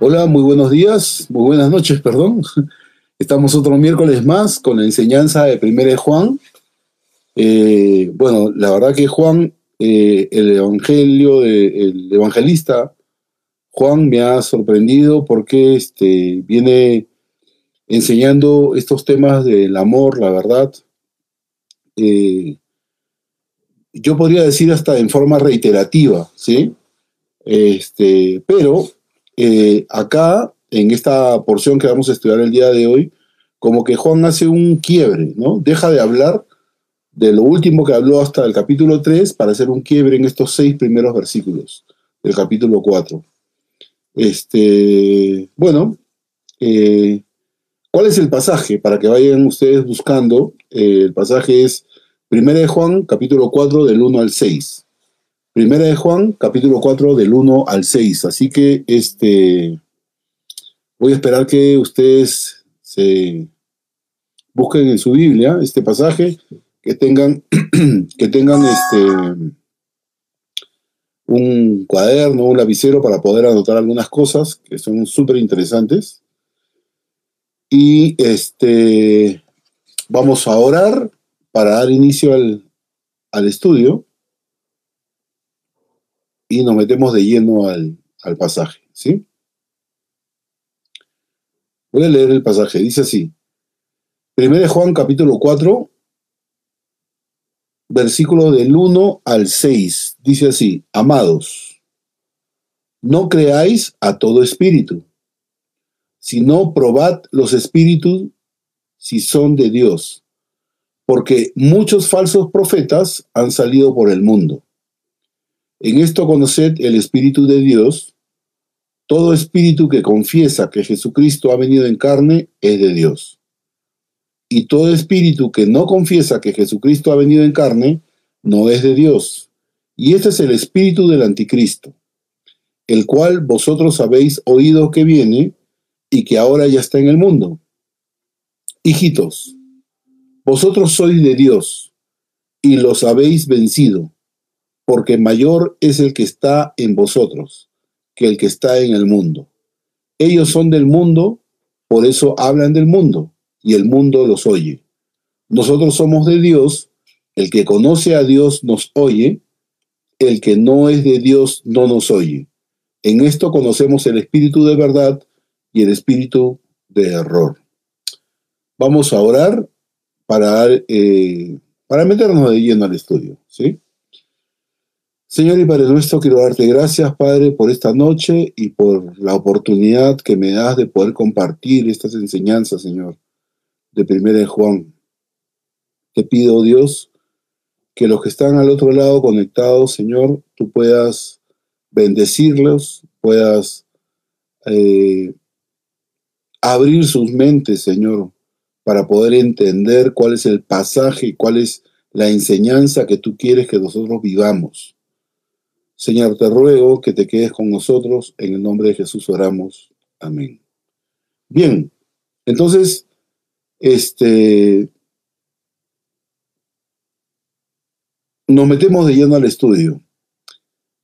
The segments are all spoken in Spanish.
Hola, muy buenos días, muy buenas noches, perdón. Estamos otro miércoles más con la enseñanza de Primera de Juan. Eh, bueno, la verdad que Juan, eh, el evangelio, el evangelista Juan me ha sorprendido porque este, viene enseñando estos temas del amor, la verdad. Eh, yo podría decir hasta en forma reiterativa, ¿sí? Este, pero eh, acá, en esta porción que vamos a estudiar el día de hoy, como que Juan hace un quiebre, ¿no? Deja de hablar de lo último que habló hasta el capítulo 3 para hacer un quiebre en estos seis primeros versículos del capítulo 4. Este, bueno, eh, ¿cuál es el pasaje? Para que vayan ustedes buscando, eh, el pasaje es 1 de Juan, capítulo 4, del 1 al 6. Primera de Juan, capítulo 4, del 1 al 6. Así que este, voy a esperar que ustedes se busquen en su Biblia este pasaje, que tengan, que tengan este, un cuaderno, un lapicero para poder anotar algunas cosas que son súper interesantes. Y este, vamos a orar para dar inicio al, al estudio y nos metemos de lleno al, pasaje, ¿sí? Voy a leer el pasaje, dice así. 1 Juan capítulo 4, versículo del 1 al 6, dice así, amados, no creáis a todo espíritu, sino probad los espíritus si son de Dios, porque muchos falsos profetas han salido por el mundo. En esto conoced el Espíritu de Dios. Todo espíritu que confiesa que Jesucristo ha venido en carne es de Dios. Y todo espíritu que no confiesa que Jesucristo ha venido en carne no es de Dios. Y este es el espíritu del anticristo, el cual vosotros habéis oído que viene y que ahora ya está en el mundo. Hijitos, vosotros sois de Dios y los habéis vencido porque mayor es el que está en vosotros que el que está en el mundo. Ellos son del mundo, por eso hablan del mundo, y el mundo los oye. Nosotros somos de Dios, el que conoce a Dios nos oye, el que no es de Dios no nos oye. En esto conocemos el espíritu de verdad y el espíritu de error. Vamos a orar para, eh, para meternos de lleno al estudio, ¿sí? Señor y Padre nuestro, quiero darte gracias, Padre, por esta noche y por la oportunidad que me das de poder compartir estas enseñanzas, Señor, de Primera de Juan. Te pido, Dios, que los que están al otro lado conectados, Señor, tú puedas bendecirlos, puedas eh, abrir sus mentes, Señor, para poder entender cuál es el pasaje cuál es la enseñanza que tú quieres que nosotros vivamos. Señor, te ruego que te quedes con nosotros. En el nombre de Jesús oramos. Amén. Bien, entonces, este, nos metemos de lleno al estudio.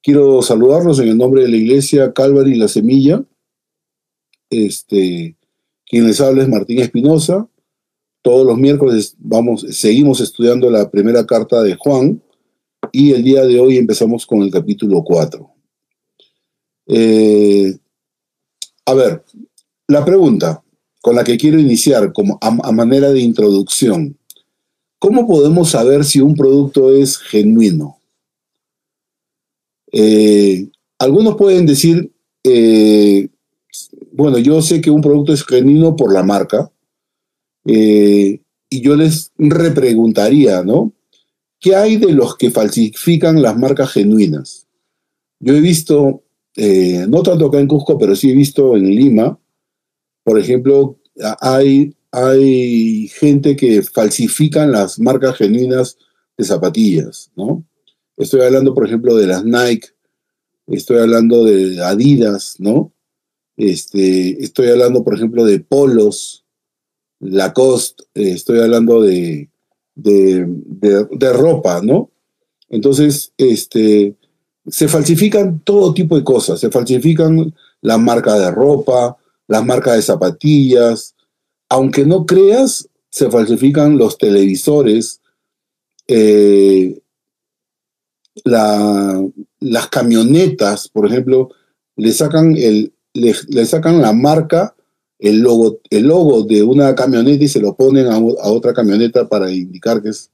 Quiero saludarlos en el nombre de la iglesia Calvary La Semilla. Este, quien les habla es Martín Espinosa. Todos los miércoles vamos, seguimos estudiando la primera carta de Juan y el día de hoy empezamos con el capítulo 4. Eh, a ver, la pregunta con la que quiero iniciar como a, manera de introducción. ¿Cómo podemos saber si un producto es genuino? Eh, algunos pueden decir, eh, bueno, yo sé que un producto es genuino por la marca, y yo les repreguntaría, ¿no? ¿Qué hay de los que falsifican las marcas genuinas? Yo he visto, eh, no tanto acá en Cusco, pero sí he visto en Lima, por ejemplo, hay, gente que falsifican las marcas genuinas de zapatillas, ¿no? Estoy hablando, por ejemplo, de las Nike, estoy hablando de Adidas, ¿no? Este, estoy hablando, por ejemplo, de polos, Lacoste, eh, estoy hablando de, de, ropa, ¿no? Entonces, este, se falsifican todo tipo de cosas, se falsifican la marca de ropa, las marcas de zapatillas. Aunque no creas, se falsifican los televisores, eh, las camionetas, por ejemplo, le sacan, el, le, sacan la marca, el logo, el logo de una camioneta y se lo ponen a, otra camioneta para indicar que es,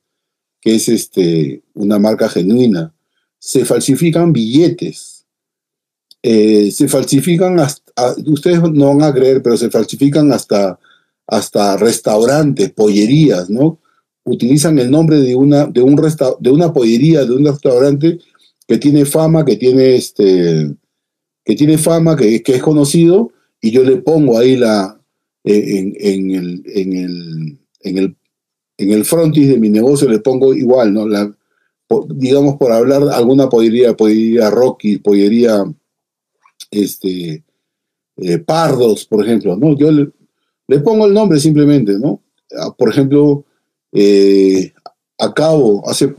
que es este, una marca genuina. Se falsifican billetes. Eh, se falsifican hasta, ustedes no van a creer, pero se falsifican hasta, hasta restaurantes, pollerías, ¿no? utilizan el nombre de una, de un de una pollería, de un restaurante que tiene fama, que tiene este, que tiene fama, que, es conocido, y yo le pongo ahí la, eh, en, el, en, el, en, el, en el frontis de mi negocio le pongo igual, ¿no? Digamos por hablar alguna pollería, pollería Rocky, pollería este, eh, Pardos, por ejemplo, ¿no? Yo le, pongo el nombre simplemente, ¿no? Ah, por ejemplo, eh, hace,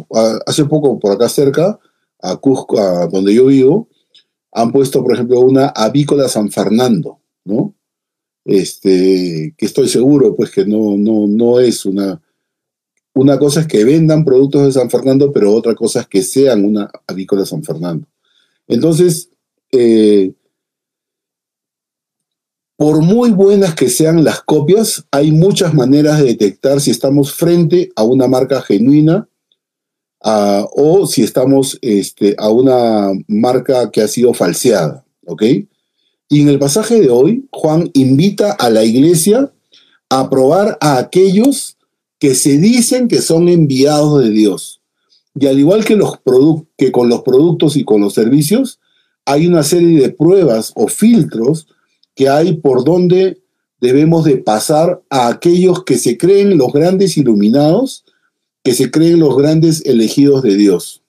hace poco por acá cerca, a Cusco, donde yo vivo, han puesto, por ejemplo, una avícola San Fernando, ¿no? Este, que estoy seguro, pues, que no, no, no es una... Una cosa es que vendan productos de San Fernando, pero otra cosa es que sean una avícola San Fernando. Entonces, eh, por muy buenas que sean las copias, hay muchas maneras de detectar si estamos frente a una marca genuina o si estamos este, a una marca que ha sido falseada. ¿Ok? Y en el pasaje de hoy, Juan invita a la iglesia a probar a aquellos que se dicen que son enviados de Dios. Y al igual que, con los productos y con los servicios, hay una serie de pruebas o filtros que hay por donde debemos de pasar a aquellos que se creen los grandes iluminados, que se creen los grandes elegidos de Dios.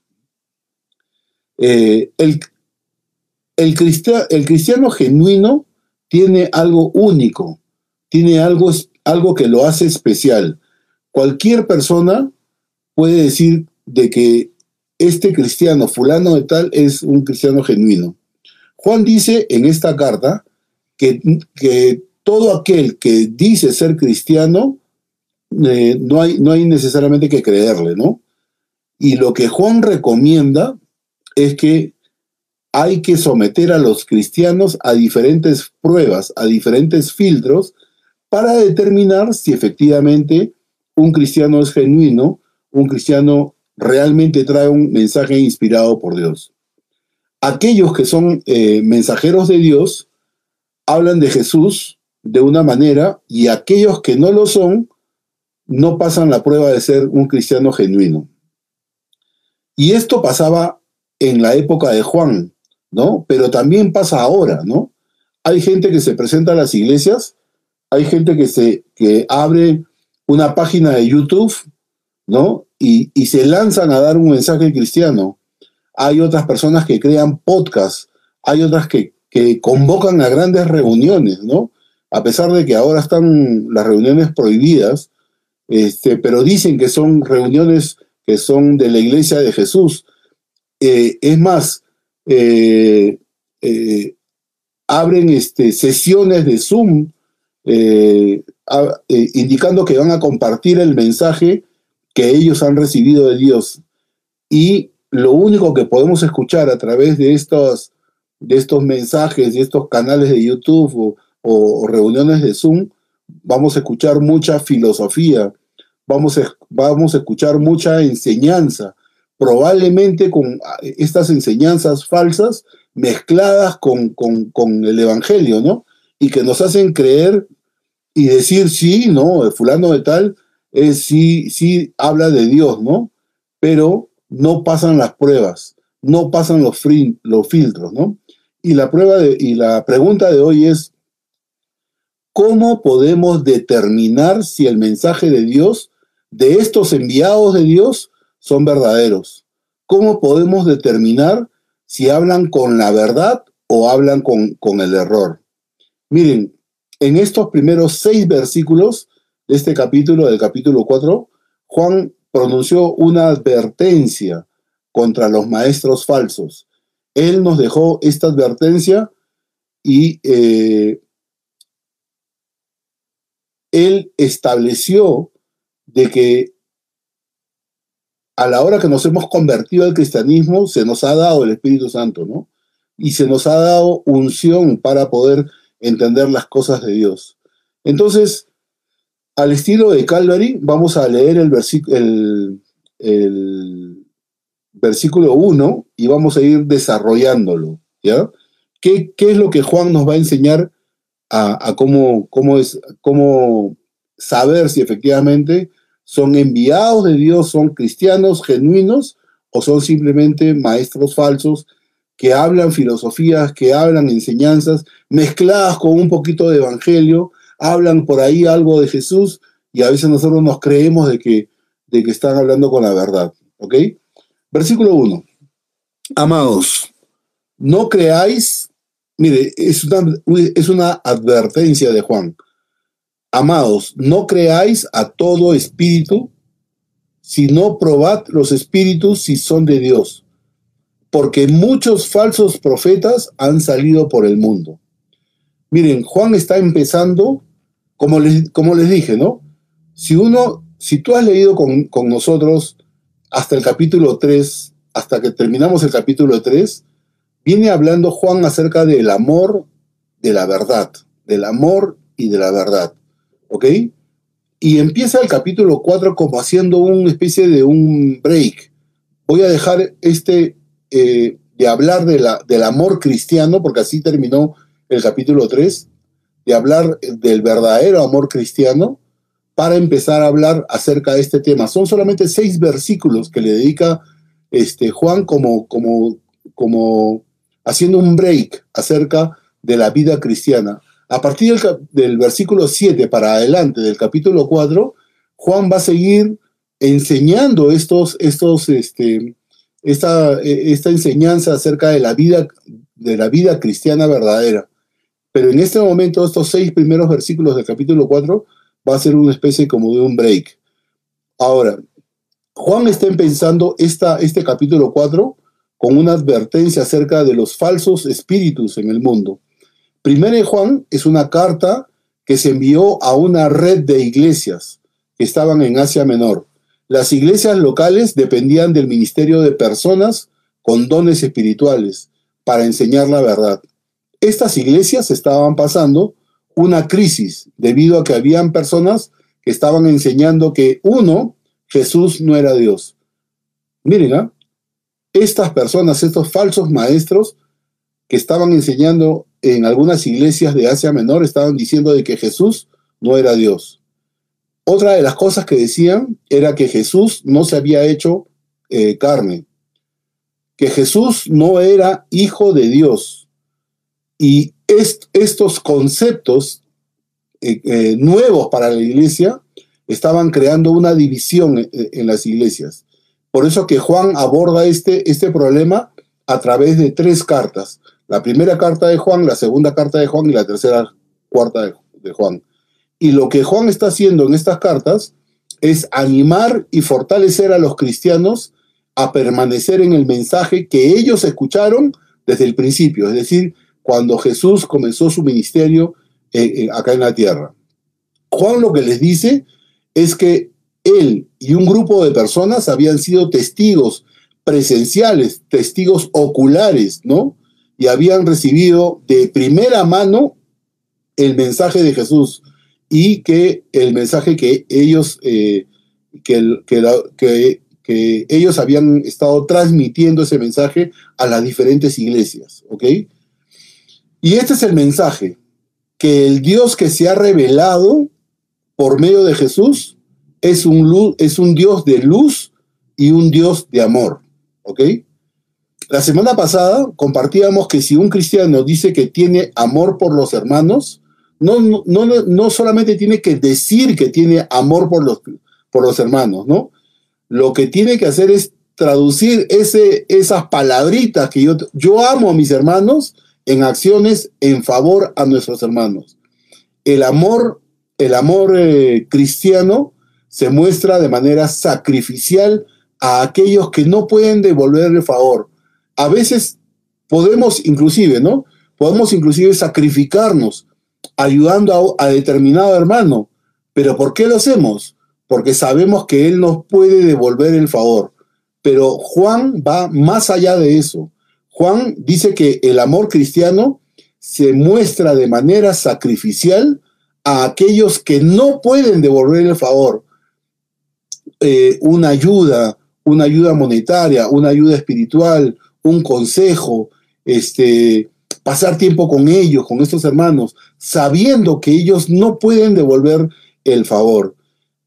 Eh, el, el, el, cristiano genuino tiene algo único, tiene algo, algo que lo hace especial. Cualquier persona puede decir de que este cristiano, fulano de tal, es un cristiano genuino. Juan dice en esta carta que, todo aquel que dice ser cristiano, eh, no, hay, no hay necesariamente que creerle, ¿no? Y lo que Juan recomienda es que hay que someter a los cristianos a diferentes pruebas, a diferentes filtros, para determinar si efectivamente un cristiano es genuino, un cristiano realmente trae un mensaje inspirado por Dios. Aquellos que son eh, mensajeros de Dios hablan de Jesús de una manera y aquellos que no lo son no pasan la prueba de ser un cristiano genuino. Y esto pasaba en la época de Juan, ¿no? Pero también pasa ahora, ¿no? Hay gente que se presenta a las iglesias, hay gente que se que abre una página de YouTube, ¿no? Y, y se lanzan a dar un mensaje cristiano. Hay otras personas que crean podcasts, hay otras que que convocan a grandes reuniones, ¿no? A pesar de que ahora están las reuniones prohibidas, este, pero dicen que son reuniones que son de la iglesia de Jesús. Eh, es más, eh, eh, abren este, sesiones de Zoom indicando que van a compartir el mensaje que ellos han recibido de Dios. Y lo único que podemos escuchar a través de estas de estos mensajes, de estos canales de YouTube o, reuniones de Zoom, vamos a escuchar mucha filosofía, vamos vamos a escuchar mucha enseñanza, probablemente con estas enseñanzas falsas mezcladas con, con, el Evangelio, ¿no? Y que nos hacen creer y decir, sí, no, el fulano de tal, es, sí, sí habla de Dios, ¿no? Pero no pasan las pruebas, no pasan los, los filtros, ¿no? Y la prueba y la pregunta de hoy es, ¿cómo podemos determinar si el mensaje de Dios, de estos enviados de Dios, son verdaderos? ¿Cómo podemos determinar si hablan con la verdad o hablan con, con el error? Miren, en estos primeros seis versículos de este capítulo, del capítulo 4, Juan pronunció una advertencia contra los maestros falsos él nos dejó esta advertencia y eh, él estableció de que a la hora que nos hemos convertido al cristianismo, se nos ha dado el Espíritu Santo, ¿no? Y se nos ha dado unción para poder entender las cosas de Dios. Entonces, al estilo de Calvary, vamos a leer el, versículo 1 y vamos a ir desarrollándolo, ¿ya? ¿Qué, es lo que Juan nos va a enseñar a, cómo, cómo, es, cómo saber si efectivamente son enviados de Dios, son cristianos genuinos o son simplemente maestros falsos que hablan filosofías, que hablan enseñanzas mezcladas con un poquito de evangelio, hablan por ahí algo de Jesús y a veces nosotros nos creemos de que, de que están hablando con la verdad. ¿Ok? Versículo 1. Amados, no creáis, mire, es una, es una advertencia de Juan. Amados, no creáis a todo espíritu, sino probad los espíritus si son de Dios, porque muchos falsos profetas han salido por el mundo. Miren, Juan está empezando, como les, como les dije, ¿no? Si uno, si tú has leído con, con nosotros hasta el capítulo 3, hasta que terminamos el capítulo 3, viene hablando Juan acerca del amor de la verdad, del amor y de la verdad. ¿Ok? Y empieza el capítulo 4 como haciendo una especie de un break. Voy a dejar este eh, de hablar de la, del amor cristiano, porque así terminó el capítulo 3, de hablar del verdadero amor cristiano, para empezar a hablar acerca de este tema. Son solamente seis versículos que le dedica este, Juan como, como, como haciendo un break acerca de la vida cristiana. A partir del, versículo 7 para adelante del capítulo 4, Juan va a seguir enseñando estos, estos, este, esta, esta enseñanza acerca de la, vida, de la vida cristiana verdadera. Pero en este momento, estos seis primeros versículos del capítulo 4 va a ser una especie como de un break. Ahora, Juan está empezando esta, este capítulo 4 con una advertencia acerca de los falsos espíritus en el mundo. Primera de Juan es una carta que se envió a una red de iglesias que estaban en Asia Menor. Las iglesias locales dependían del ministerio de personas con dones espirituales para enseñar la verdad. Estas iglesias estaban pasando una crisis debido a que habían personas que estaban enseñando que uno, Jesús no era Dios. Miren, ¿ah? estas personas, estos falsos maestros que estaban enseñando en algunas iglesias de Asia Menor estaban diciendo de que Jesús no era Dios. Otra de las cosas que decían era que Jesús no se había hecho eh, carne, que Jesús no era hijo de Dios. Y estos conceptos eh, eh, nuevos para la iglesia estaban creando una división en, las iglesias. Por eso que Juan aborda este, este problema a través de tres cartas la primera carta de Juan, la segunda carta de Juan y la tercera cuarta de, Juan. Y lo que Juan está haciendo en estas cartas es animar y fortalecer a los cristianos a permanecer en el mensaje que ellos escucharon desde el principio, es decir, cuando Jesús comenzó su ministerio eh, eh, acá en la tierra. Juan lo que les dice es que él y un grupo de personas habían sido testigos presenciales, testigos oculares, ¿no? Y habían recibido de primera mano el mensaje de Jesús y que el mensaje que ellos, eh, que, que, ellos habían estado transmitiendo ese mensaje a las diferentes iglesias, ¿ok? Y este es el mensaje, que el Dios que se ha revelado por medio de Jesús es un, es un Dios de luz y un Dios de amor, ¿ok? La semana pasada compartíamos que si un cristiano dice que tiene amor por los hermanos, no, no, no, solamente tiene que decir que tiene amor por los, por los hermanos, ¿no? Lo que tiene que hacer es traducir ese, esas palabritas que yo, yo amo a mis hermanos en acciones en favor a nuestros hermanos. El amor, el amor eh, cristiano se muestra de manera sacrificial a aquellos que no pueden devolver el favor, a veces podemos inclusive, ¿no? podemos inclusive sacrificarnos ayudando a, determinado hermano. ¿Pero por qué lo hacemos? Porque sabemos que Él nos puede devolver el favor. Pero Juan va más allá de eso. Juan dice que el amor cristiano se muestra de manera sacrificial a aquellos que no pueden devolver el favor. Eh, una ayuda, una ayuda monetaria, una ayuda espiritual, un consejo, este, pasar tiempo con ellos, con estos hermanos, sabiendo que ellos no pueden devolver el favor.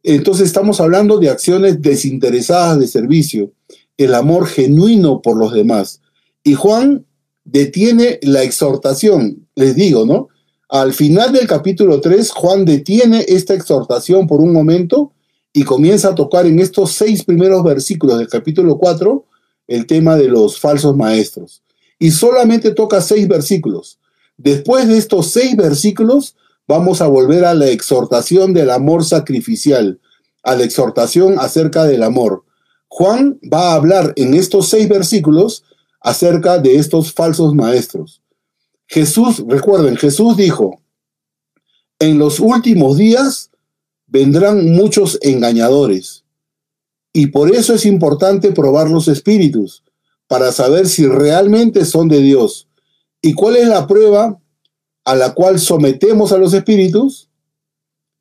Entonces estamos hablando de acciones desinteresadas de servicio, el amor genuino por los demás. Y Juan detiene la exhortación, les digo, ¿no? Al final del capítulo 3, Juan detiene esta exhortación por un momento y comienza a tocar en estos seis primeros versículos del capítulo 4 el tema de los falsos maestros. Y solamente toca seis versículos. Después de estos seis versículos, vamos a volver a la exhortación del amor sacrificial, a la exhortación acerca del amor. Juan va a hablar en estos seis versículos acerca de estos falsos maestros. Jesús, recuerden, Jesús dijo, en los últimos días vendrán muchos engañadores. Y por eso es importante probar los espíritus, para saber si realmente son de Dios. ¿Y cuál es la prueba a la cual sometemos a los espíritus?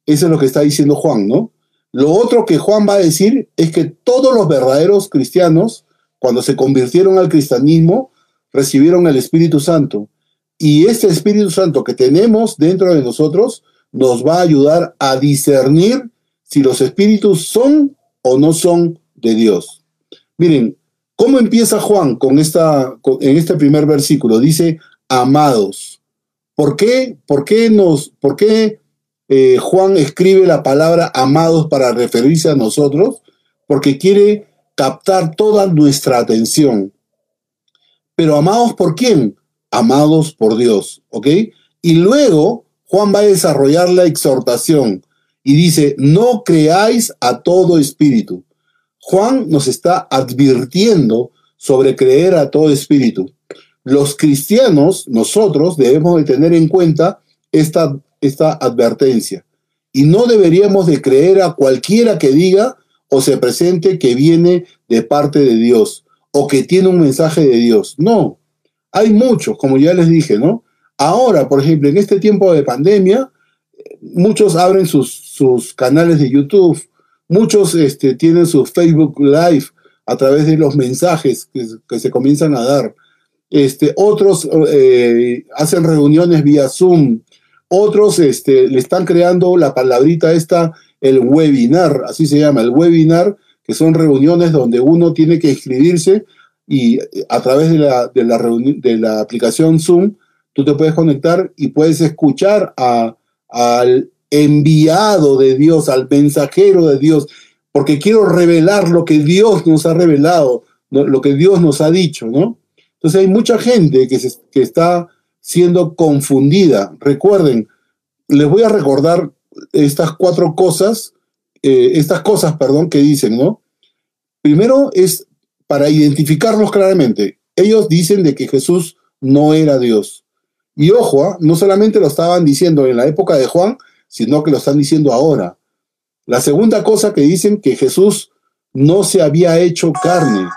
Eso es lo que está diciendo Juan, ¿no? Lo otro que Juan va a decir es que todos los verdaderos cristianos, cuando se convirtieron al cristianismo, recibieron el Espíritu Santo. Y este Espíritu Santo que tenemos dentro de nosotros nos va a ayudar a discernir si los espíritus son o no son de Dios. Miren, ¿cómo empieza Juan con esta, en este primer versículo? Dice, amados. ¿Por qué, por qué, nos, por qué eh, Juan escribe la palabra amados para referirse a nosotros? Porque quiere captar toda nuestra atención. Pero amados por quién? Amados por Dios, ¿ok? Y luego Juan va a desarrollar la exhortación y dice, no creáis a todo espíritu. Juan nos está advirtiendo sobre creer a todo espíritu. Los cristianos, nosotros, debemos de tener en cuenta esta, esta advertencia. Y no deberíamos de creer a cualquiera que diga o se presente que viene de parte de Dios o que tiene un mensaje de Dios. No, hay muchos, como ya les dije, ¿no? Ahora, por ejemplo, en este tiempo de pandemia, muchos abren sus, canales de YouTube, muchos este, tienen su Facebook Live a través de los mensajes que, se comienzan a dar. Este, otros eh, hacen reuniones vía Zoom, otros este, le están creando la palabrita esta, el webinar, así se llama, el webinar, que son reuniones donde uno tiene que inscribirse y a través de la, de la, de la aplicación Zoom tú te puedes conectar y puedes escuchar al enviado de Dios, al mensajero de Dios, porque quiero revelar lo que Dios nos ha revelado, lo que Dios nos ha dicho, ¿no? Entonces hay mucha gente que, que está siendo confundida. Recuerden, les voy a recordar estas cuatro cosas, eh, estas cosas, perdón, que dicen, ¿no? Primero es para identificarlos claramente. Ellos dicen de que Jesús no era Dios. Y ojo, ¿ah? no solamente lo estaban diciendo en la época de Juan, sino que lo están diciendo ahora. La segunda cosa que dicen que Jesús no se había hecho carne.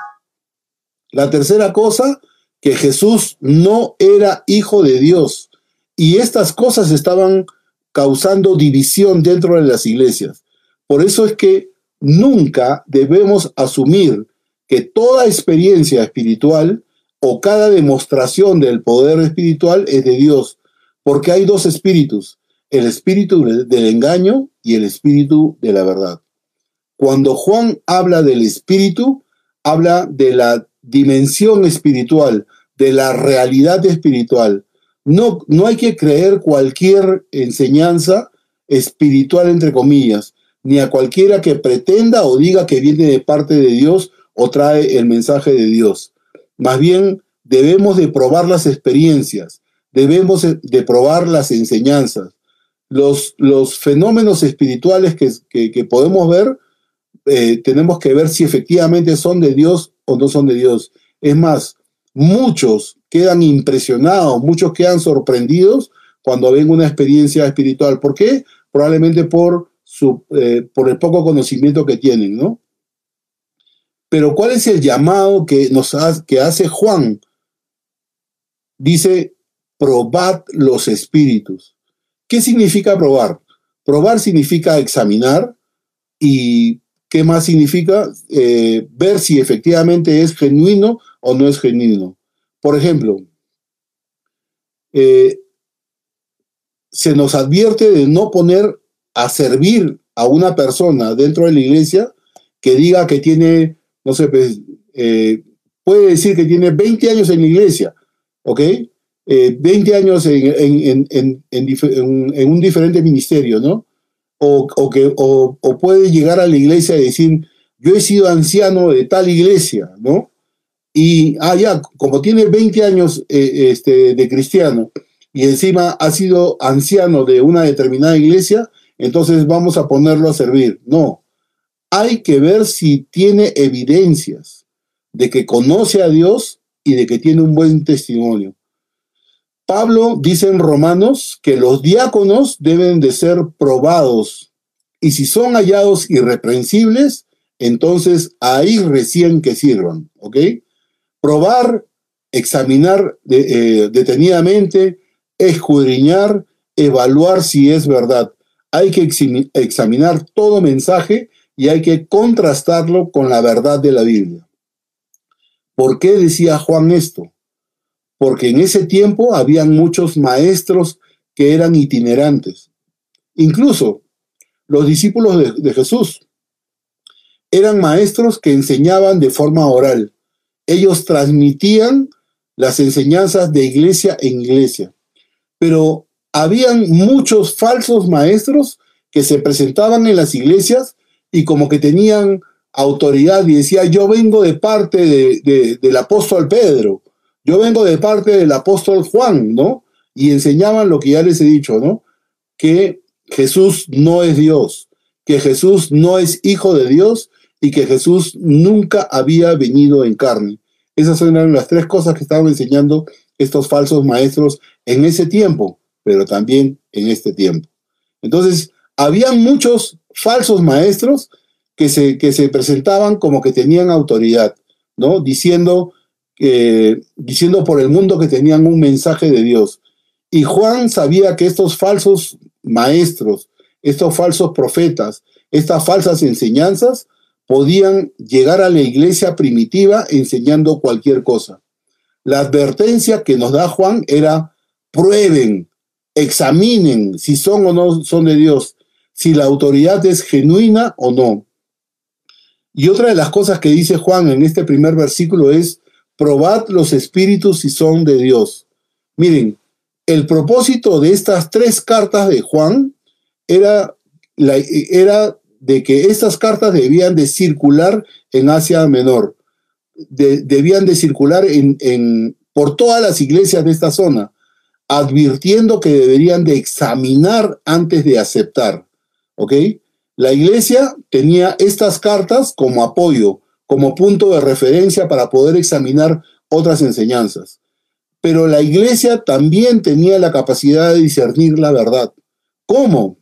La tercera cosa, que Jesús no era hijo de Dios. Y estas cosas estaban causando división dentro de las iglesias. Por eso es que nunca debemos asumir que toda experiencia espiritual o cada demostración del poder espiritual es de Dios, porque hay dos espíritus, el espíritu del engaño y el espíritu de la verdad. Cuando Juan habla del espíritu, habla de la dimensión espiritual, de la realidad espiritual. No, no hay que creer cualquier enseñanza espiritual, entre comillas, ni a cualquiera que pretenda o diga que viene de parte de Dios o trae el mensaje de Dios. Más bien, debemos de probar las experiencias, debemos de probar las enseñanzas. Los, los fenómenos espirituales que, podemos ver, eh, tenemos que ver si efectivamente son de Dios o no son de Dios. Es más, muchos quedan impresionados, muchos quedan sorprendidos cuando ven una experiencia espiritual. ¿Por qué? Probablemente por, su, eh, por el poco conocimiento que tienen, ¿no? Pero ¿cuál es el llamado que, nos que hace Juan? Dice, probad los espíritus. ¿Qué significa probar? Probar significa examinar y ¿qué más significa? Eh, ver si efectivamente es genuino o no es genuino. Por ejemplo, eh, se nos advierte de no poner a servir a una persona dentro de la iglesia que diga que tiene, no sé, pues, eh, puede decir que tiene 20 años en la iglesia, ¿ok? 20 años en, en, un diferente ministerio, ¿no? O, que, o, puede llegar a la iglesia y decir, yo he sido anciano de tal iglesia, ¿no? Y, ah, ya, como tiene 20 años eh, este, de cristiano y encima ha sido anciano de una determinada iglesia, entonces vamos a ponerlo a servir. No, hay que ver si tiene evidencias de que conoce a Dios y de que tiene un buen testimonio. Pablo dice en Romanos que los diáconos deben de ser probados y si son hallados irreprensibles, entonces ahí recién que sirvan, ¿ok? Probar, examinar eh, detenidamente, escudriñar, evaluar si es verdad. Hay que examinar todo mensaje y hay que contrastarlo con la verdad de la Biblia. ¿Por qué decía Juan esto? Porque en ese tiempo habían muchos maestros que eran itinerantes. Incluso los discípulos de, Jesús eran maestros que enseñaban de forma oral. Ellos transmitían las enseñanzas de iglesia en iglesia. Pero habían muchos falsos maestros que se presentaban en las iglesias y como que tenían autoridad y decía, yo vengo de parte del apóstol Pedro, yo vengo de parte del apóstol Juan, ¿no? Y enseñaban lo que ya les he dicho, ¿no? Que Jesús no es Dios, que Jesús no es hijo de Dios y que Jesús nunca había venido en carne. Esas eran las tres cosas que estaban enseñando estos falsos maestros en ese tiempo, pero también en este tiempo. Entonces, habían muchos falsos maestros que se, que se presentaban como que tenían autoridad, ¿no? Diciendo diciendo por el mundo que tenían un mensaje de Dios. Y Juan sabía que estos falsos maestros, estos falsos profetas, estas falsas enseñanzas podían llegar a la iglesia primitiva enseñando cualquier cosa. La advertencia que nos da Juan era prueben, examinen si son o no son de Dios, si la autoridad es genuina o no. Y otra de las cosas que dice Juan en este primer versículo es, probad los espíritus si son de Dios. Miren, el propósito de estas tres cartas de Juan era, era de que estas cartas debían de circular en Asia Menor, debían de circular en, por todas las iglesias de esta zona, advirtiendo que deberían de examinar antes de aceptar. ¿Ok? La iglesia tenía estas cartas como apoyo, como punto de referencia para poder examinar otras enseñanzas. Pero la iglesia también tenía la capacidad de discernir la verdad. ¿Cómo?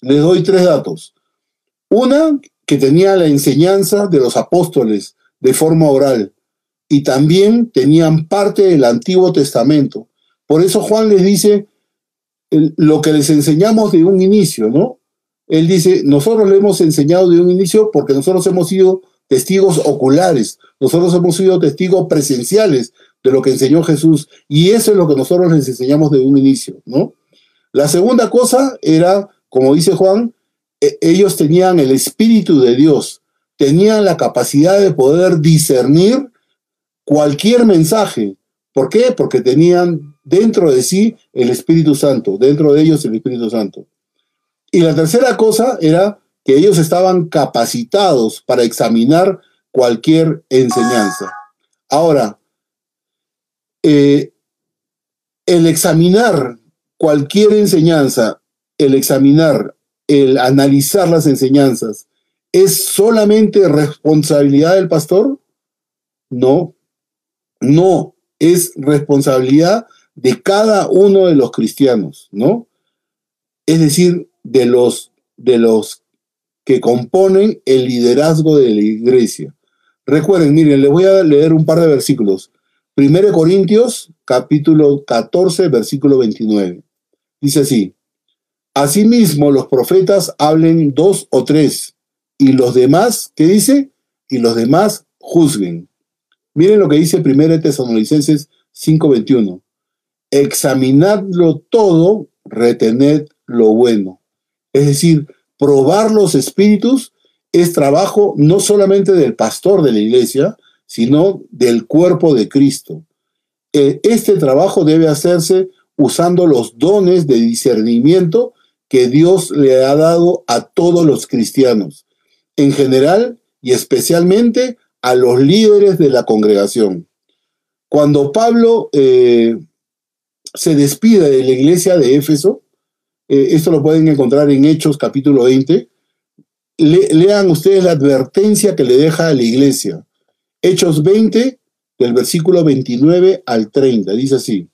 Les doy tres datos. Una, que tenía la enseñanza de los apóstoles de forma oral y también tenían parte del Antiguo Testamento. Por eso Juan les dice lo que les enseñamos de un inicio, ¿no? Él dice, nosotros le hemos enseñado de un inicio porque nosotros hemos sido testigos oculares, nosotros hemos sido testigos presenciales de lo que enseñó Jesús y eso es lo que nosotros les enseñamos de un inicio, ¿no? La segunda cosa era, como dice Juan, e, ellos tenían el Espíritu de Dios, tenían la capacidad de poder discernir cualquier mensaje. ¿Por qué? Porque tenían dentro de sí el Espíritu Santo, dentro de ellos el Espíritu Santo. Y la tercera cosa era que ellos estaban capacitados para examinar cualquier enseñanza. Ahora, eh, el examinar cualquier enseñanza, el examinar, el analizar las enseñanzas, ¿es solamente responsabilidad del pastor? No. No, es responsabilidad de cada uno de los cristianos, ¿no? Es decir, de los, de los que componen el liderazgo de la iglesia. Recuerden, miren, les voy a leer un par de versículos. 1 Corintios, capítulo 14, versículo 29. Dice así, Asimismo los profetas hablen dos o tres, y los demás, ¿qué dice? Y los demás juzguen. Miren lo que dice 1 Tesalonicenses 5:21. Examinadlo todo, retened lo bueno. Es decir, probar los espíritus es trabajo no solamente del pastor de la iglesia, sino del cuerpo de Cristo. Eh, este trabajo debe hacerse usando los dones de discernimiento que Dios le ha dado a todos los cristianos, en general y especialmente a los líderes de la congregación. Cuando Pablo eh, se despide de la iglesia de Éfeso, eh, esto lo pueden encontrar en Hechos capítulo 20, lean ustedes la advertencia que le deja a la iglesia. Hechos 20, del versículo 29 al 30, dice así,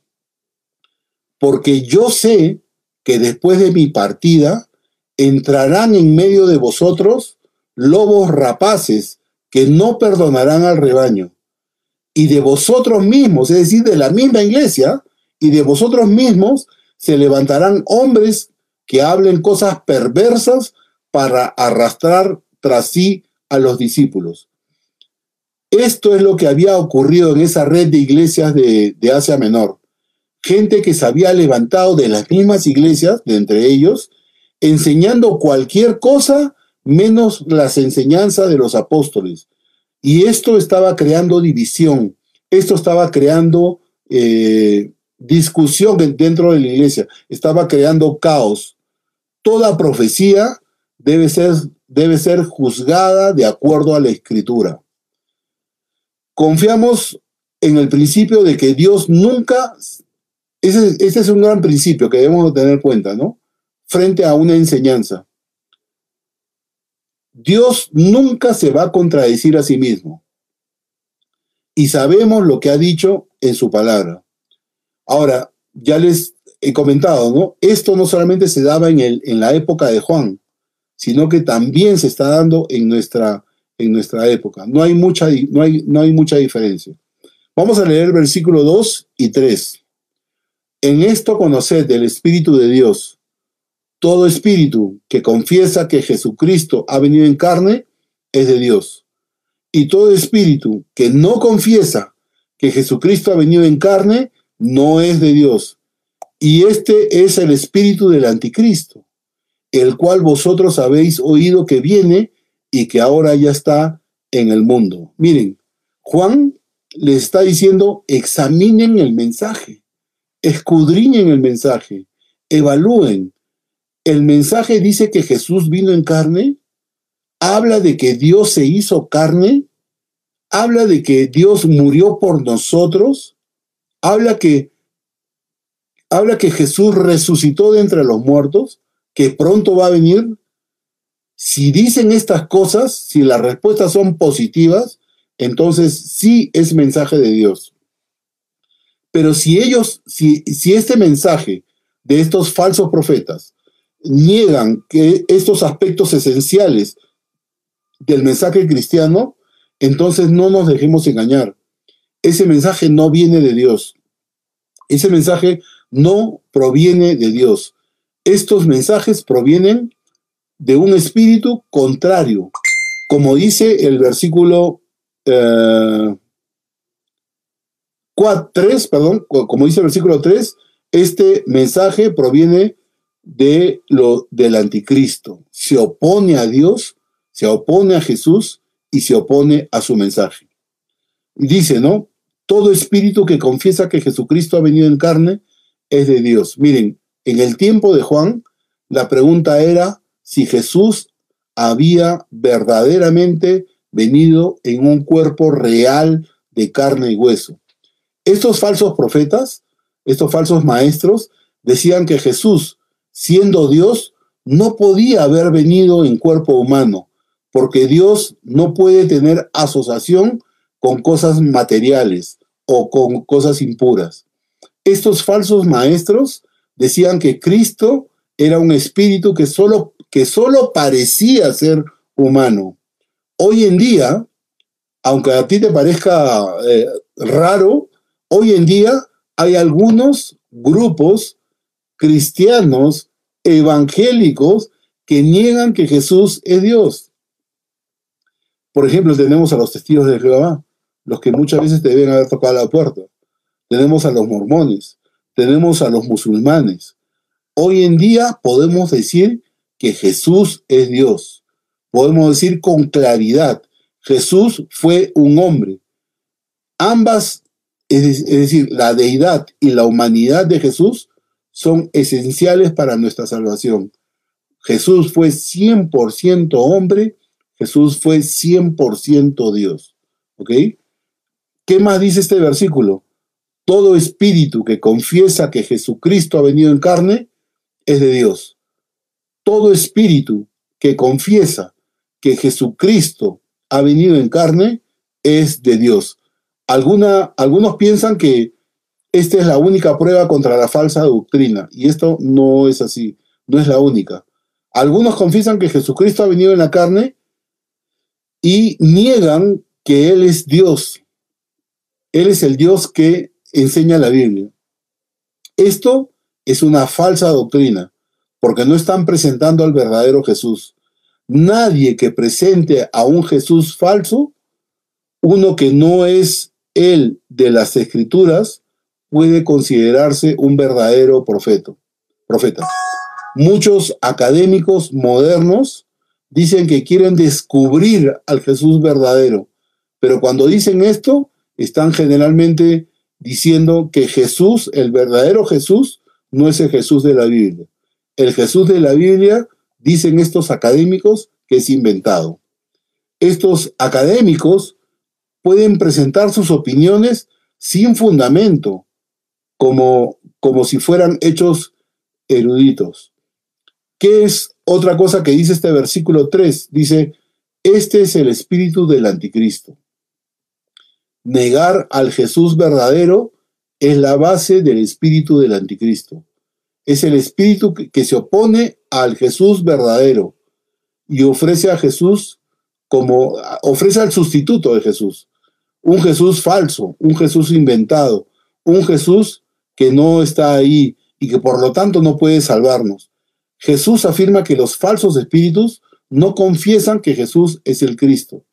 porque yo sé que después de mi partida entrarán en medio de vosotros lobos rapaces que no perdonarán al rebaño. Y de vosotros mismos, es decir, de la misma iglesia, y de vosotros mismos se levantarán hombres que hablen cosas perversas para arrastrar tras sí a los discípulos. Esto es lo que había ocurrido en esa red de iglesias de, Asia Menor. Gente que se había levantado de las mismas iglesias, de entre ellos, enseñando cualquier cosa menos las enseñanzas de los apóstoles. Y esto estaba creando división, esto estaba creando eh, discusión dentro de la iglesia, estaba creando caos. Toda profecía debe ser, debe ser juzgada de acuerdo a la escritura. Confiamos en el principio de que Dios nunca, ese, ese es un gran principio que debemos tener cuenta, ¿no? Frente a una enseñanza. Dios nunca se va a contradecir a sí mismo. Y sabemos lo que ha dicho en su palabra. Ahora, ya les he comentado, ¿no? Esto no solamente se daba en, el, en la época de Juan, sino que también se está dando en nuestra, en nuestra época. No hay, mucha, no, hay, no hay mucha diferencia. Vamos a leer el versículo 2 y 3. En esto conoced el Espíritu de Dios todo espíritu que confiesa que Jesucristo ha venido en carne es de Dios. Y todo espíritu que no confiesa que Jesucristo ha venido en carne no es de Dios. Y este es el espíritu del anticristo, el cual vosotros habéis oído que viene y que ahora ya está en el mundo. Miren, Juan le está diciendo, examinen el mensaje, escudriñen el mensaje, evalúen, el mensaje dice que Jesús vino en carne, habla de que Dios se hizo carne, habla de que Dios murió por nosotros, habla que habla que Jesús resucitó de entre los muertos, que pronto va a venir. Si dicen estas cosas, si las respuestas son positivas, entonces sí es mensaje de Dios. Pero si ellos, si, si este mensaje de estos falsos profetas niegan que estos aspectos esenciales del mensaje cristiano, entonces no nos dejemos engañar. Ese mensaje no viene de Dios. Ese mensaje no proviene de Dios. Estos mensajes provienen de un espíritu contrario. Como dice el versículo 3, eh, perdón, como dice el versículo 3, este mensaje proviene de lo del anticristo. Se opone a Dios, se opone a Jesús y se opone a su mensaje. Dice, ¿no? Todo espíritu que confiesa que Jesucristo ha venido en carne es de Dios. Miren, en el tiempo de Juan, la pregunta era si Jesús había verdaderamente venido en un cuerpo real de carne y hueso. Estos falsos profetas, estos falsos maestros, decían que Jesús siendo Dios, no podía haber venido en cuerpo humano, porque Dios no puede tener asociación con cosas materiales o con cosas impuras. Estos falsos maestros decían que Cristo era un espíritu que solo, que solo parecía ser humano. Hoy en día, aunque a ti te parezca eh, raro, hoy en día hay algunos grupos cristianos evangélicos que niegan que Jesús es Dios. Por ejemplo, tenemos a los testigos de Jehová, los que muchas veces te deben haber tocado la puerta. Tenemos a los mormones, tenemos a los musulmanes. Hoy en día podemos decir que Jesús es Dios. Podemos decir con claridad, Jesús fue un hombre. Ambas, es decir, la deidad y la humanidad de Jesús son esenciales para nuestra salvación. Jesús fue 100% hombre, Jesús fue 100% Dios. ¿Ok? ¿Qué más dice este versículo? Todo espíritu que confiesa que Jesucristo ha venido en carne es de Dios. Todo espíritu que confiesa que Jesucristo ha venido en carne es de Dios. Algunos piensan que esta es la única prueba contra la falsa doctrina, y esto no es así, no es la única. Algunos confiesan que Jesucristo ha venido en la carne y niegan que Él es Dios. Él es el Dios que enseña la Biblia. Esto es una falsa doctrina, porque no están presentando al verdadero Jesús. Nadie que presente a un Jesús falso, uno que no es el de las escrituras, puede considerarse un verdadero profeta. profeta. Muchos académicos modernos dicen que quieren descubrir al Jesús verdadero, pero cuando dicen esto, están generalmente diciendo que Jesús, el verdadero Jesús, no es el Jesús de la Biblia. El Jesús de la Biblia, dicen estos académicos, que es inventado. Estos académicos pueden presentar sus opiniones sin fundamento, como, como si fueran hechos eruditos. ¿Qué es otra cosa que dice este versículo 3? Dice, este es el espíritu del anticristo. Negar al Jesús verdadero es la base del espíritu del anticristo. Es el espíritu que, se opone al Jesús verdadero y ofrece a Jesús como, ofrece al sustituto de Jesús. Un Jesús falso, un Jesús inventado, un Jesús que no está ahí y que por lo tanto no puede salvarnos. Jesús afirma que los falsos espíritus no confiesan que Jesús es el Cristo.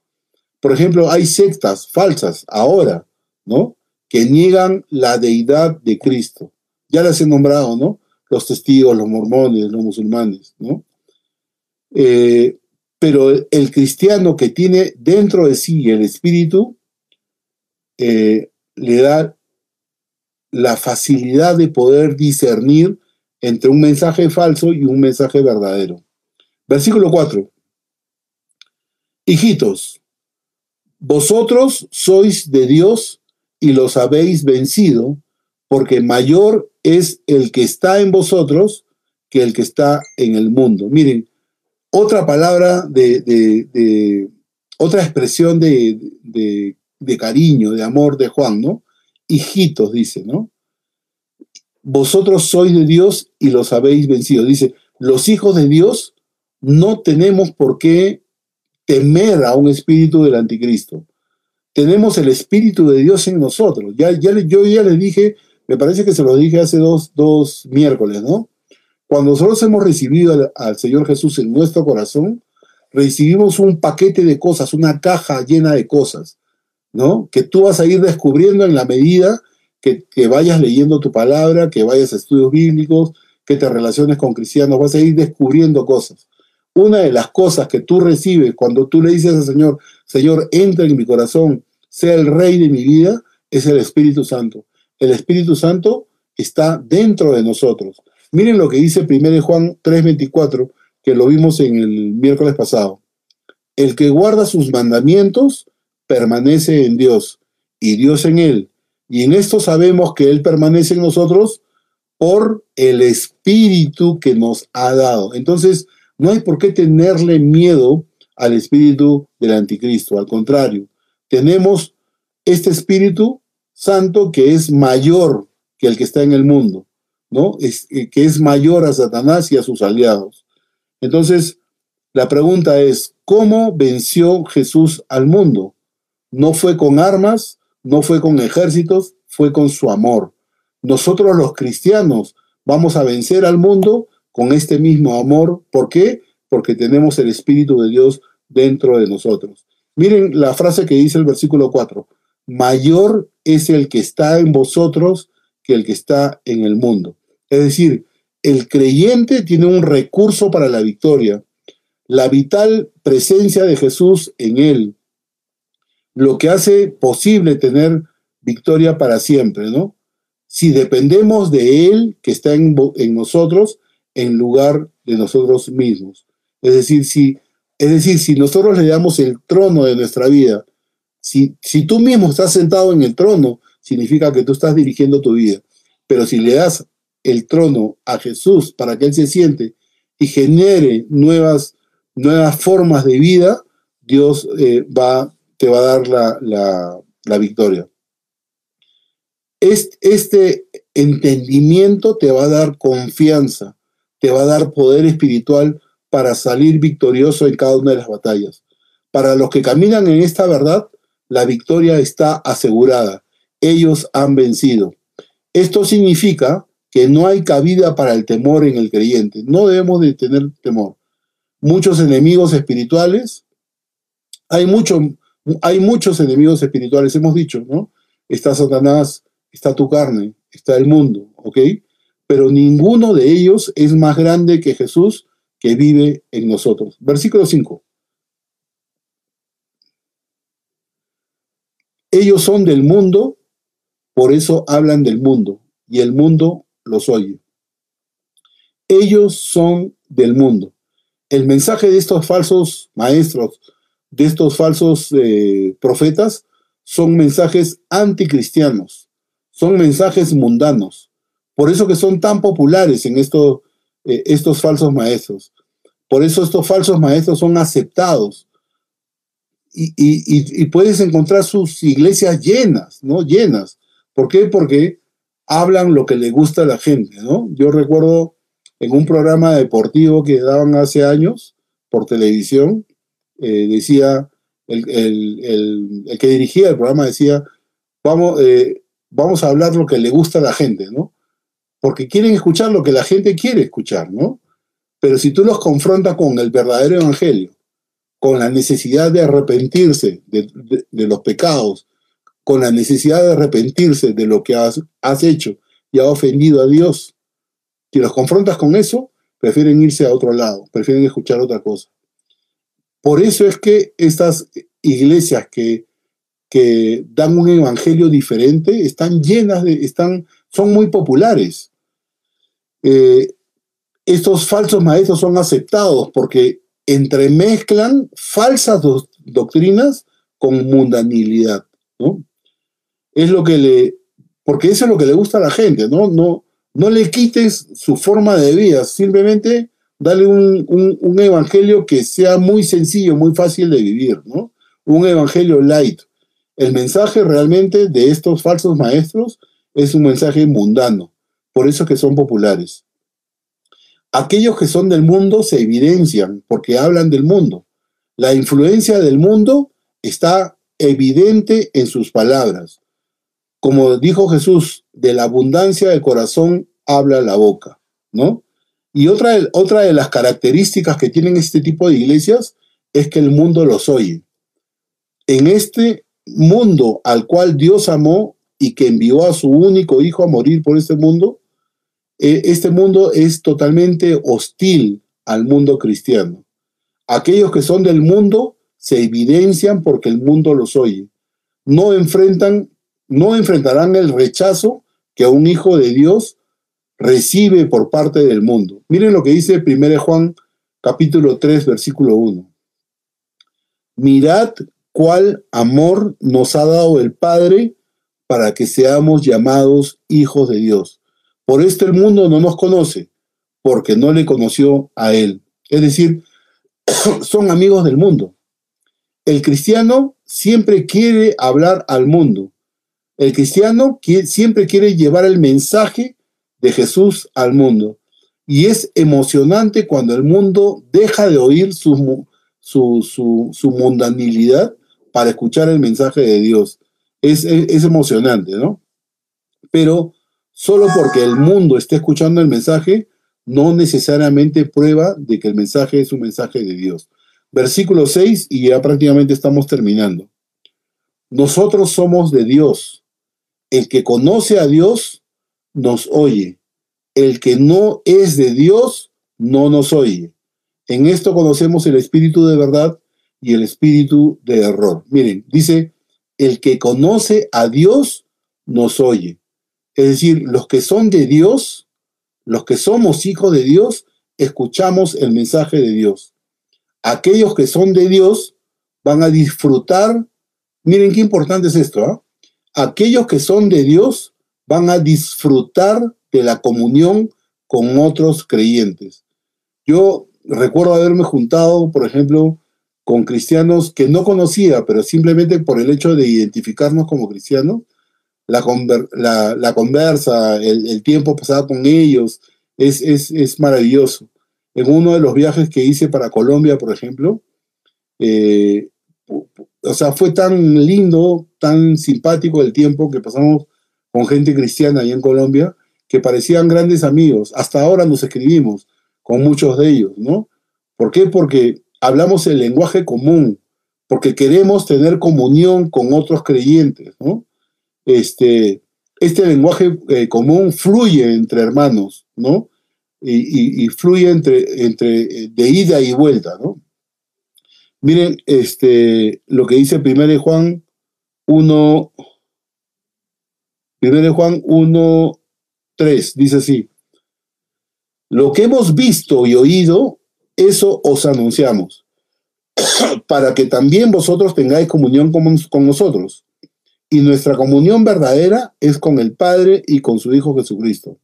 Por ejemplo, hay sectas falsas ahora, ¿no? Que niegan la deidad de Cristo. Ya las he nombrado, ¿no? Los testigos, los mormones, los musulmanes, ¿no? Eh, pero el cristiano que tiene dentro de sí el espíritu eh, le da la facilidad de poder discernir entre un mensaje falso y un mensaje verdadero. Versículo 4. Hijitos, vosotros sois de Dios y los habéis vencido, porque mayor es el que está en vosotros que el que está en el mundo. Miren, otra palabra de, otra expresión de, de cariño, de amor de Juan, ¿no? hijitos, dice, ¿no? Vosotros sois de Dios y los habéis vencido. Dice, los hijos de Dios no tenemos por qué temer a un espíritu del anticristo. Tenemos el espíritu de Dios en nosotros. Ya, ya, yo ya les dije, me parece que se lo dije hace dos, dos miércoles, ¿no? Cuando nosotros hemos recibido al, al Señor Jesús en nuestro corazón, recibimos un paquete de cosas, una caja llena de cosas. ¿no? Que tú vas a ir descubriendo en la medida que, vayas leyendo tu palabra, que vayas a estudios bíblicos, que te relaciones con cristianos, vas a ir descubriendo cosas. Una de las cosas que tú recibes cuando tú le dices al Señor, Señor, entra en mi corazón, sea el rey de mi vida, es el Espíritu Santo. El Espíritu Santo está dentro de nosotros. Miren lo que dice 1 Juan 3:24, que lo vimos en el miércoles pasado. El que guarda sus mandamientos permanece en Dios y Dios en él. Y en esto sabemos que Él permanece en nosotros por el Espíritu que nos ha dado. Entonces, no hay por qué tenerle miedo al Espíritu del Anticristo. Al contrario, tenemos este Espíritu Santo que es mayor que el que está en el mundo, ¿no? Es, eh, que es mayor a Satanás y a sus aliados. Entonces, la pregunta es, ¿cómo venció Jesús al mundo? No fue con armas, no fue con ejércitos, fue con su amor. Nosotros los cristianos vamos a vencer al mundo con este mismo amor. ¿Por qué? Porque tenemos el Espíritu de Dios dentro de nosotros. Miren la frase que dice el versículo 4. Mayor es el que está en vosotros que el que está en el mundo. Es decir, el creyente tiene un recurso para la victoria, la vital presencia de Jesús en él, lo que hace posible tener victoria para siempre, ¿no? Si dependemos de Él que está en, en nosotros en lugar de nosotros mismos. Es decir, si, es decir, si nosotros le damos el trono de nuestra vida, si, si tú mismo estás sentado en el trono, significa que tú estás dirigiendo tu vida. Pero si le das el trono a Jesús para que Él se siente y genere nuevas, nuevas formas de vida, Dios eh, va, te va a dar la, la, la victoria. Este entendimiento te va a dar confianza, te va a dar poder espiritual para salir victorioso en cada una de las batallas. Para los que caminan en esta verdad, la victoria está asegurada. Ellos han vencido. Esto significa que no hay cabida para el temor en el creyente. No debemos de tener temor. Muchos enemigos espirituales, hay, mucho, hay muchos enemigos espirituales, hemos dicho, ¿no? Está Satanás, está tu carne, está el mundo, ¿ok? Pero ninguno de ellos es más grande que Jesús que vive en nosotros. Versículo 5. Ellos son del mundo, por eso hablan del mundo, y el mundo los oye. Ellos son del mundo. El mensaje de estos falsos maestros, de estos falsos eh, profetas, son mensajes anticristianos son mensajes mundanos. Por eso que son tan populares en esto, eh, estos falsos maestros. Por eso estos falsos maestros son aceptados. Y, puedes encontrar sus iglesias llenas, ¿no? Llenas. ¿Por qué? Porque hablan lo que le gusta a la gente, ¿no? Yo recuerdo en un programa deportivo que daban hace años por televisión, eh, decía, el, que dirigía el programa decía, vamos, eh, vamos a hablar lo que le gusta a la gente, ¿no? Porque quieren escuchar lo que la gente quiere escuchar, ¿no? Pero si tú los confrontas con el verdadero evangelio, con la necesidad de arrepentirse de, los pecados, con la necesidad de arrepentirse de lo que has, has hecho y ha ofendido a Dios, si los confrontas con eso, prefieren irse a otro lado, prefieren escuchar otra cosa. Por eso es que estas iglesias que que dan un evangelio diferente, están llenas de, están, son muy populares. Eh, estos falsos maestros son aceptados porque entremezclan falsas doctrinas con mundanilidad, ¿no? Es lo que le, porque eso es lo que le gusta a la gente, ¿no? No, no le quites su forma de vida, simplemente dale un, un evangelio que sea muy sencillo, muy fácil de vivir, ¿no? Un evangelio light. El mensaje realmente de estos falsos maestros es un mensaje mundano, por eso que son populares. Aquellos que son del mundo se evidencian porque hablan del mundo. La influencia del mundo está evidente en sus palabras. Como dijo Jesús, de la abundancia del corazón habla la boca, ¿no? Y otra, otra de las características que tienen este tipo de iglesias es que el mundo los oye. En este mundo al cual Dios amó y que envió a su único hijo a morir por este mundo, este mundo es totalmente hostil al mundo cristiano. Aquellos que son del mundo se evidencian porque el mundo los oye. No enfrentan, no enfrentarán el rechazo que un hijo de Dios recibe por parte del mundo. Miren lo que dice 1 Juan capítulo 3 versículo 1. Mirad cuál amor nos ha dado el Padre para que seamos llamados hijos de Dios. Por esto el mundo no nos conoce, porque no le conoció a Él. Es decir, son amigos del mundo. El cristiano siempre quiere hablar al mundo. El cristiano siempre quiere llevar el mensaje de Jesús al mundo. Y es emocionante cuando el mundo deja de oír su, su, mundanilidad para escuchar el mensaje de Dios. Es, es, emocionante, ¿no? Pero solo porque el mundo esté escuchando el mensaje, no necesariamente prueba de que el mensaje es un mensaje de Dios. Versículo 6 y ya prácticamente estamos terminando. Nosotros somos de Dios. El que conoce a Dios nos oye. El que no es de Dios no nos oye. En esto conocemos el espíritu de verdad y el espíritu de error. Miren, dice, el que conoce a Dios nos oye. Es decir, los que son de Dios, los que somos hijos de Dios, escuchamos el mensaje de Dios. Aquellos que son de Dios van a disfrutar, miren qué importante es esto, ¿ah? aquellos que son de Dios van a disfrutar de la comunión con otros creyentes. Yo recuerdo haberme juntado, por ejemplo, con cristianos que no conocía, pero simplemente por el hecho de identificarnos como cristianos, la, conversa, el, tiempo pasado con ellos, es, es, maravilloso. En uno de los viajes que hice para Colombia, por ejemplo, eh, o sea, fue tan lindo, tan simpático el tiempo que pasamos con gente cristiana ahí en Colombia, que parecían grandes amigos. Hasta ahora nos escribimos con muchos de ellos, ¿no? ¿Por qué? Porque hablamos el lenguaje común, porque queremos tener comunión con otros creyentes, ¿no? Este, este lenguaje eh, común fluye entre hermanos, ¿no? Y, fluye entre, entre eh, de ida y vuelta, ¿no? Miren este, lo que dice 1 Juan 1, 1 Juan 1, 3, dice así, lo que hemos visto y oído, eso os anunciamos, para que también vosotros tengáis comunión con, con nosotros. Y nuestra comunión verdadera es con el Padre y con su Hijo Jesucristo.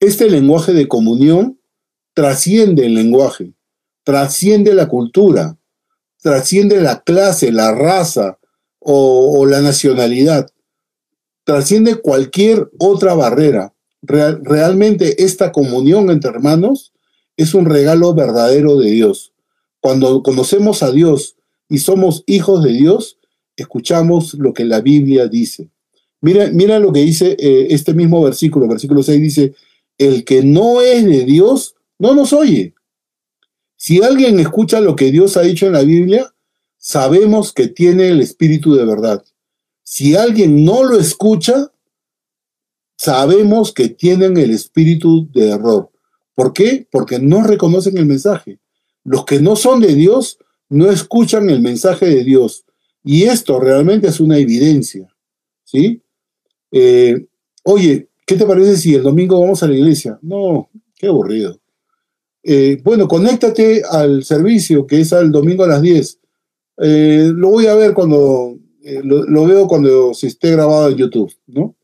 Este lenguaje de comunión trasciende el lenguaje trasciende la cultura, trasciende la clase, la raza o, la nacionalidad, trasciende cualquier otra barrera. realmente esta comunión entre hermanos es un regalo verdadero de Dios. Cuando conocemos a Dios y somos hijos de Dios, escuchamos lo que la Biblia dice. Mira, mira lo que dice eh, este mismo versículo, versículo 6 dice, el que no es de Dios no nos oye. Si alguien escucha lo que Dios ha dicho en la Biblia, sabemos que tiene el Espíritu de verdad. Si alguien no lo escucha, sabemos que tienen el espíritu de error. ¿Por qué? Porque no reconocen el mensaje. Los que no son de Dios no escuchan el mensaje de Dios. Y esto realmente es una evidencia. ¿Sí? Eh, oye, ¿qué te parece si el domingo vamos a la iglesia? No, qué aburrido. Eh, bueno, conéctate al servicio que es el domingo a las 10. Eh, lo voy a ver cuando, eh, lo, veo cuando se esté grabado en YouTube, ¿no?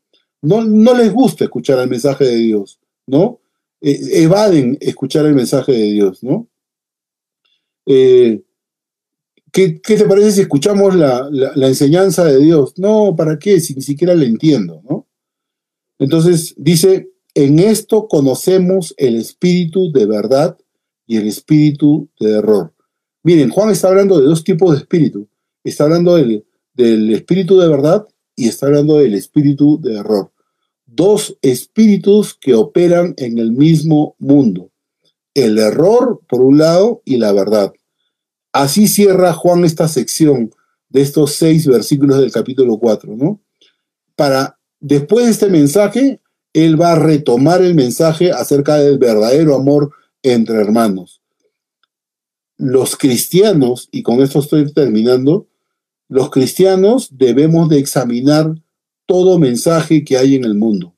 No, les gusta escuchar el mensaje de Dios, ¿no? evaden escuchar el mensaje de Dios, ¿no? ¿Qué, te parece si escuchamos la, enseñanza de Dios? No, ¿para qué? Si ni siquiera la entiendo, ¿no? Entonces dice, en esto conocemos el espíritu de verdad y el espíritu de error. Miren, Juan está hablando de dos tipos de espíritu. Está hablando del espíritu de verdad y está hablando del espíritu de error. Dos espíritus que operan en el mismo mundo. El error, por un lado, y la verdad. Así cierra Juan esta sección de estos seis versículos del capítulo 4, ¿no? Para, después de este mensaje, él va a retomar el mensaje acerca del verdadero amor entre hermanos. Los cristianos, y con esto estoy terminando, los cristianos debemos de examinar todo mensaje que hay en el mundo.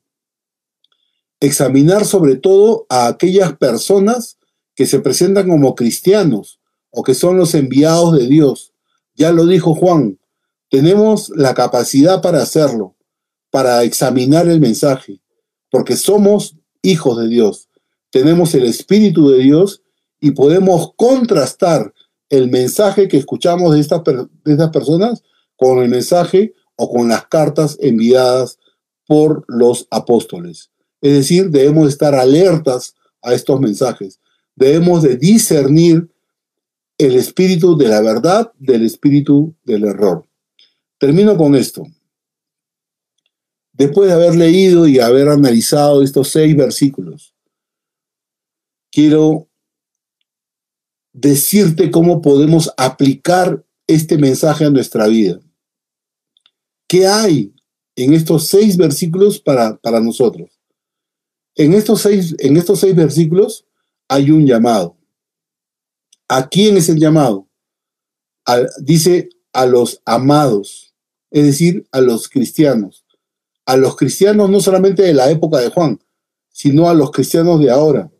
Examinar sobre todo a aquellas personas que se presentan como cristianos o que son los enviados de Dios. Ya lo dijo Juan, tenemos la capacidad para hacerlo, para examinar el mensaje porque somos hijos de Dios, tenemos el Espíritu de Dios y podemos contrastar el mensaje que escuchamos de estas, de estas personas con el mensaje o con las cartas enviadas por los apóstoles. Es decir, debemos estar alertas a estos mensajes. Debemos de discernir el espíritu de la verdad del espíritu del error. Termino con esto. Después de haber leído y haber analizado estos seis versículos, quiero decirte cómo podemos aplicar este mensaje a nuestra vida. ¿Qué hay en estos seis versículos para, para nosotros? En estos, seis, en estos seis versículos hay un llamado. ¿A quién es el llamado? dice a los amados, es decir, a los cristianos. A los cristianos no solamente de la época de Juan, sino a los cristianos de ahora.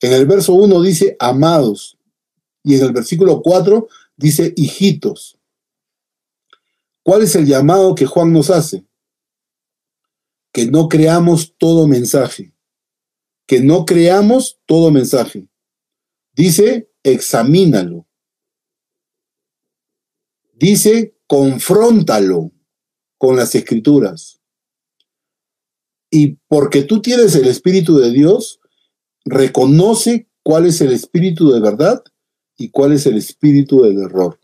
En el verso 1 dice amados y en el versículo 4 dice hijitos. ¿Cuál es el llamado que Juan nos hace? Que no creamos todo mensaje. Que no creamos todo mensaje. Dice, examínalo. Dice, confróntalo con las escrituras. Y porque tú tienes el Espíritu de Dios, reconoce cuál es el Espíritu de verdad y cuál es el Espíritu del error.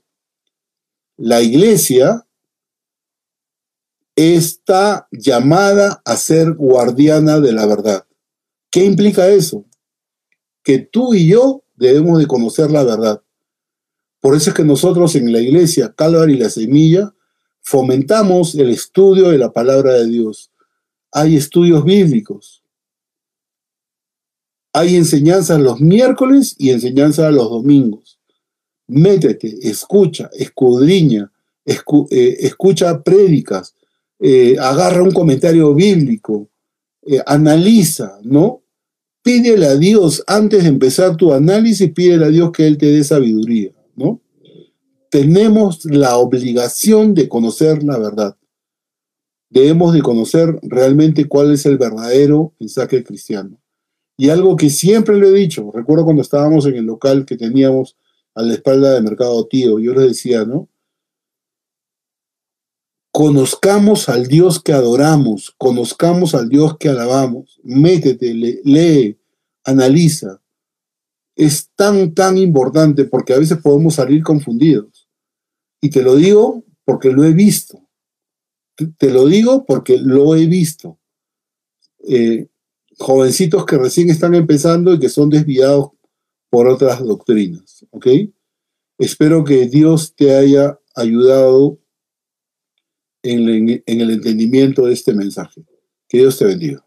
La iglesia está llamada a ser guardiana de la verdad. ¿Qué implica eso? Que tú y yo debemos de conocer la verdad. Por eso es que nosotros en la iglesia Calvary y la Semilla fomentamos el estudio de la palabra de Dios. Hay estudios bíblicos. Hay enseñanzas los miércoles y enseñanzas los domingos. Métete, escucha, escudriña, eh, escucha prédicas, eh, agarra un comentario bíblico, eh, analiza, ¿no? Pídele a Dios, antes de empezar tu análisis, pídele a Dios que Él te dé sabiduría, ¿no? Tenemos la obligación de conocer la verdad. Debemos de conocer realmente cuál es el verdadero mensaje cristiano. Y algo que siempre le he dicho, recuerdo cuando estábamos en el local que teníamos a la espalda del Mercado Tío, yo les decía, ¿no? Conozcamos al Dios que adoramos, conozcamos al Dios que alabamos. Métete, lee, analiza. Es tan, tan importante porque a veces podemos salir confundidos. Y te lo digo porque lo he visto. Te lo digo porque lo he visto. Eh, jovencitos que recién están empezando y que son desviados por otras doctrinas. Espero que Dios te haya ayudado en, el entendimiento de este mensaje. Que Dios te bendiga.